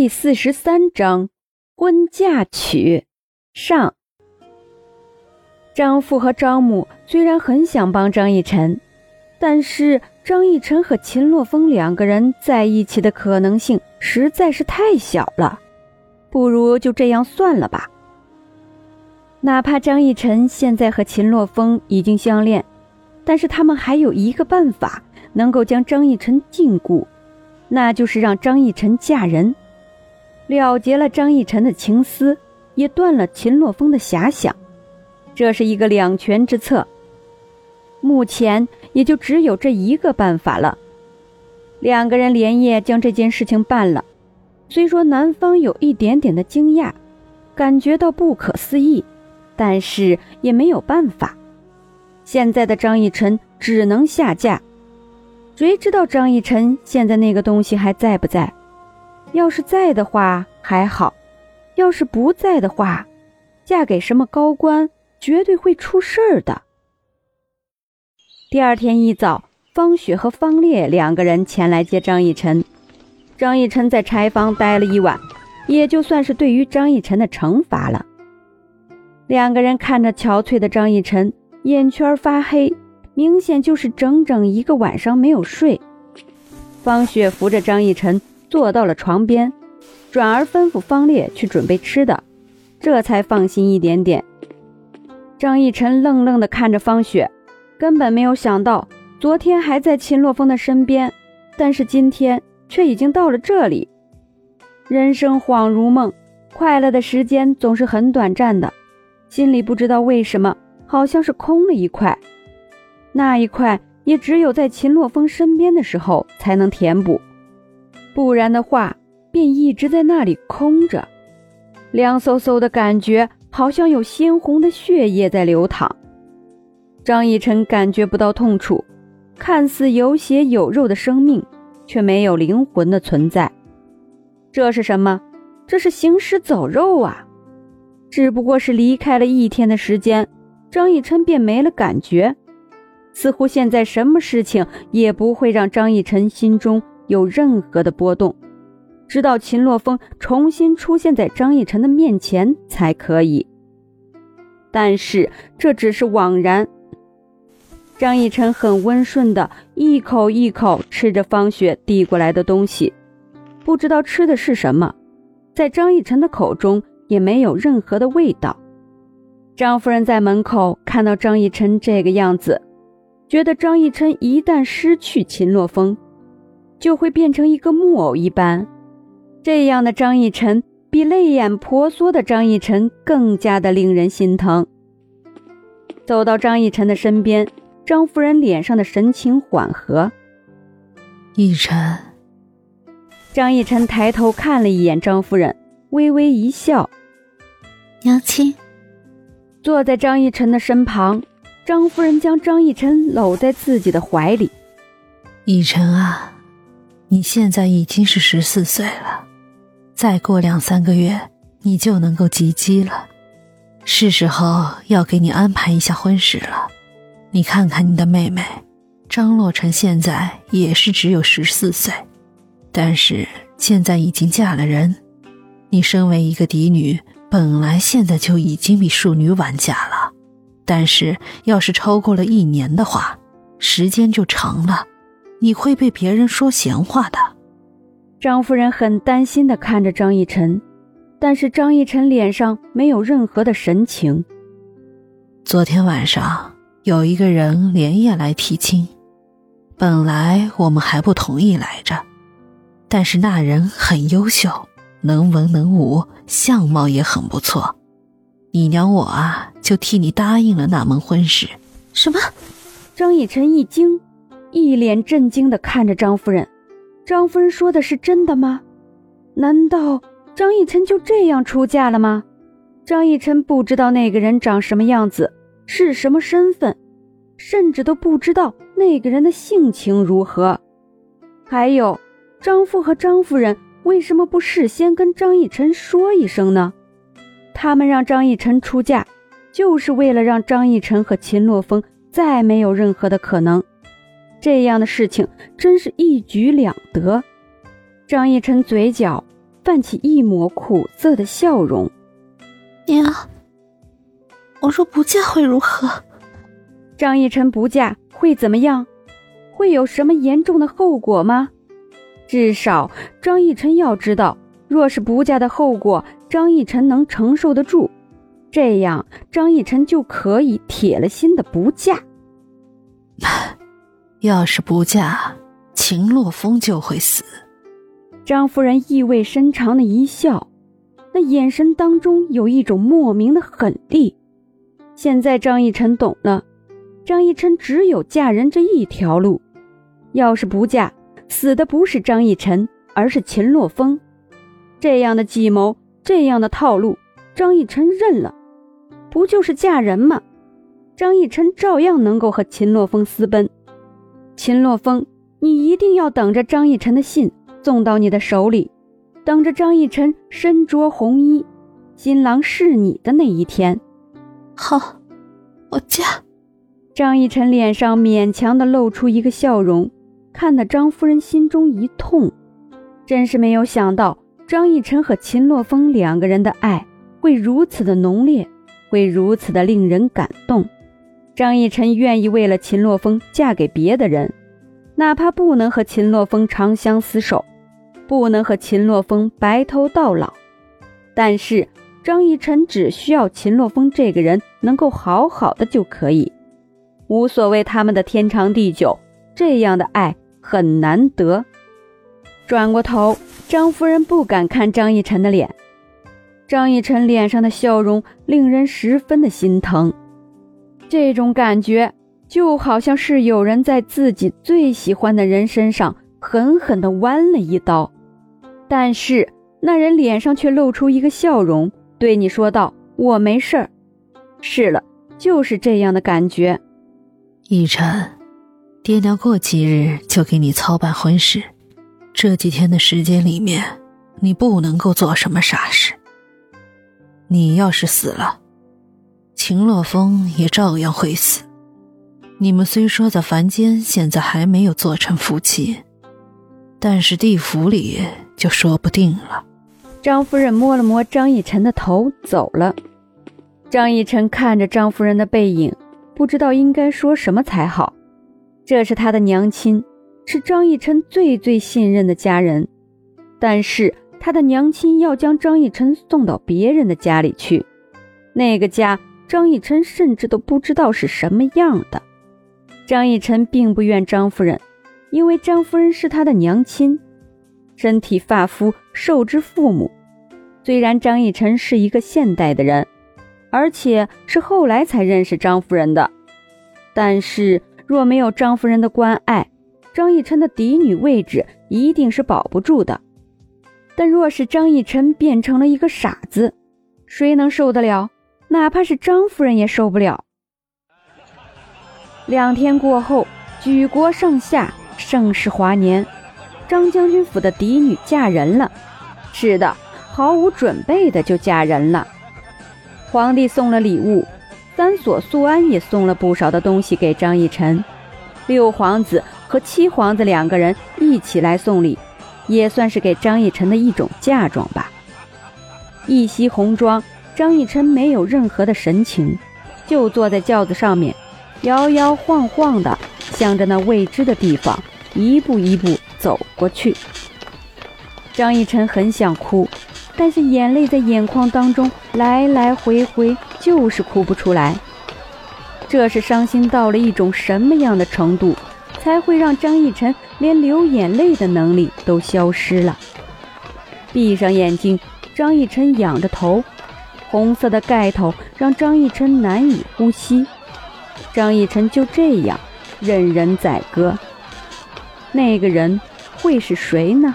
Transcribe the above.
第四十三章婚嫁娶上。张父和张母虽然很想帮张逸晨，但是张逸晨和秦洛风两个人在一起的可能性实在是太小了，不如就这样算了吧。哪怕张逸晨现在和秦洛风已经相恋，但是他们还有一个办法能够将张逸晨禁锢，那就是让张逸晨嫁人。了结了张逸晨的情丝，也断了秦洛风的遐想，这是一个两全之策。目前也就只有这一个办法了。两个人连夜将这件事情办了，虽说男方有一点点的惊讶，感觉到不可思议，但是也没有办法。现在的张逸晨只能下嫁，谁知道张逸晨现在那个东西还在不在？要是在的话还好，要是不在的话，嫁给什么高官绝对会出事儿的。第二天一早，方雪和方烈两个人前来接张逸晨。张逸晨在柴房待了一晚，也就算是对于张逸晨的惩罚了。两个人看着憔悴的张逸晨，眼圈发黑，明显就是整整一个晚上没有睡。方雪扶着张逸晨。坐到了床边，转而吩咐方烈去准备吃的，这才放心一点点。张逸晨愣愣地看着方雪，根本没有想到昨天还在秦洛风的身边，但是今天却已经到了这里。人生恍如梦，快乐的时间总是很短暂的，心里不知道为什么好像是空了一块，那一块也只有在秦洛风身边的时候才能填补。不然的话，便一直在那里空着，凉飕飕的感觉，好像有鲜红的血液在流淌。张逸晨感觉不到痛楚，看似有血有肉的生命，却没有灵魂的存在。这是什么？这是行尸走肉啊！只不过是离开了一天的时间，张逸晨便没了感觉，似乎现在什么事情也不会让张逸晨心中。有任何的波动，直到秦洛风重新出现在张逸晨的面前才可以。但是这只是枉然。张逸晨很温顺的一口一口吃着方雪递过来的东西，不知道吃的是什么，在张逸晨的口中也没有任何的味道。张夫人在门口看到张逸晨这个样子，觉得张逸晨一旦失去秦洛风。就会变成一个木偶一般，这样的张逸晨比泪眼婆娑的张逸晨更加的令人心疼。走到张逸晨的身边，张夫人脸上的神情缓和。逸晨，张逸晨抬头看了一眼张夫人，微微一笑。娘亲，坐在张逸晨的身旁，张夫人将张逸晨搂在自己的怀里。逸晨啊。你现在已经是十四岁了，再过两三个月，你就能够及笄了，是时候要给你安排一下婚事了。你看看你的妹妹张洛尘，现在也是只有十四岁，但是现在已经嫁了人。你身为一个嫡女，本来现在就已经比庶女晚嫁了，但是要是超过了一年的话，时间就长了。你会被别人说闲话的。张夫人很担心的看着张逸晨，但是张逸晨脸上没有任何的神情。昨天晚上有一个人连夜来提亲，本来我们还不同意来着，但是那人很优秀，能文能武，相貌也很不错，你娘我啊就替你答应了那门婚事。什么？张逸晨一惊。一脸震惊地看着张夫人，张夫人说的是真的吗？难道张逸晨就这样出嫁了吗？张逸晨不知道那个人长什么样子，是什么身份，甚至都不知道那个人的性情如何。还有，张父和张夫人为什么不事先跟张逸晨说一声呢？他们让张逸晨出嫁，就是为了让张逸晨和秦洛风再没有任何的可能。这样的事情真是一举两得。张逸晨嘴角泛起一抹苦涩的笑容。娘，我若不嫁会如何？张逸晨不嫁会怎么样？会有什么严重的后果吗？至少张逸晨要知道，若是不嫁的后果，张逸晨能承受得住。这样，张逸晨就可以铁了心的不嫁。要是不嫁，秦洛风就会死。张夫人意味深长的一笑，那眼神当中有一种莫名的狠厉。现在张逸晨懂了，张逸晨只有嫁人这一条路。要是不嫁，死的不是张逸晨，而是秦洛风。这样的计谋，这样的套路，张逸晨认了。不就是嫁人吗？张逸晨照样能够和秦洛风私奔。秦洛风，你一定要等着张逸晨的信送到你的手里，等着张逸晨身着红衣，新郎是你的那一天。好，我嫁。张逸晨脸上勉强的露出一个笑容，看得张夫人心中一痛，真是没有想到张逸晨和秦洛风两个人的爱会如此的浓烈。会如此的令人感动，张逸晨愿意为了秦洛风嫁给别的人，哪怕不能和秦洛风长相厮守，不能和秦洛风白头到老，但是张逸晨只需要秦洛风这个人能够好好的就可以，无所谓他们的天长地久，这样的爱很难得。转过头，张夫人不敢看张逸晨的脸。张逸晨脸上的笑容令人十分的心疼，这种感觉就好像是有人在自己最喜欢的人身上狠狠地剜了一刀，但是那人脸上却露出一个笑容，对你说道：“我没事儿。”是了，就是这样的感觉。逸晨，爹娘过几日就给你操办婚事，这几天的时间里面，你不能够做什么傻事。你要是死了，秦洛风也照样会死。你们虽说在凡间现在还没有做成夫妻，但是地府里就说不定了。张夫人摸了摸张逸晨的头，走了。张逸晨看着张夫人的背影，不知道应该说什么才好。这是他的娘亲，是张逸晨最最信任的家人，但是。他的娘亲要将张逸晨送到别人的家里去，那个家张逸晨甚至都不知道是什么样的。张逸晨并不怨张夫人，因为张夫人是他的娘亲，身体发肤受之父母。虽然张逸晨是一个现代的人，而且是后来才认识张夫人的，但是若没有张夫人的关爱，张逸晨的嫡女位置一定是保不住的。但若是张逸晨变成了一个傻子，谁能受得了？哪怕是张夫人也受不了。两天过后，举国上下盛世华年，张将军府的嫡女嫁人了。是的，毫无准备的就嫁人了。皇帝送了礼物，三所素安也送了不少的东西给张逸晨。六皇子和七皇子两个人一起来送礼。也算是给张逸晨的一种嫁妆吧。一袭红装，张逸晨没有任何的神情，就坐在轿子上面，摇摇晃晃的向着那未知的地方一步一步走过去。张逸晨很想哭，但是眼泪在眼眶当中来来回回，就是哭不出来。这是伤心到了一种什么样的程度？才会让张逸晨连流眼泪的能力都消失了。闭上眼睛，张逸晨仰着头，红色的盖头让张逸晨难以呼吸。张逸晨就这样任人宰割，那个人会是谁呢？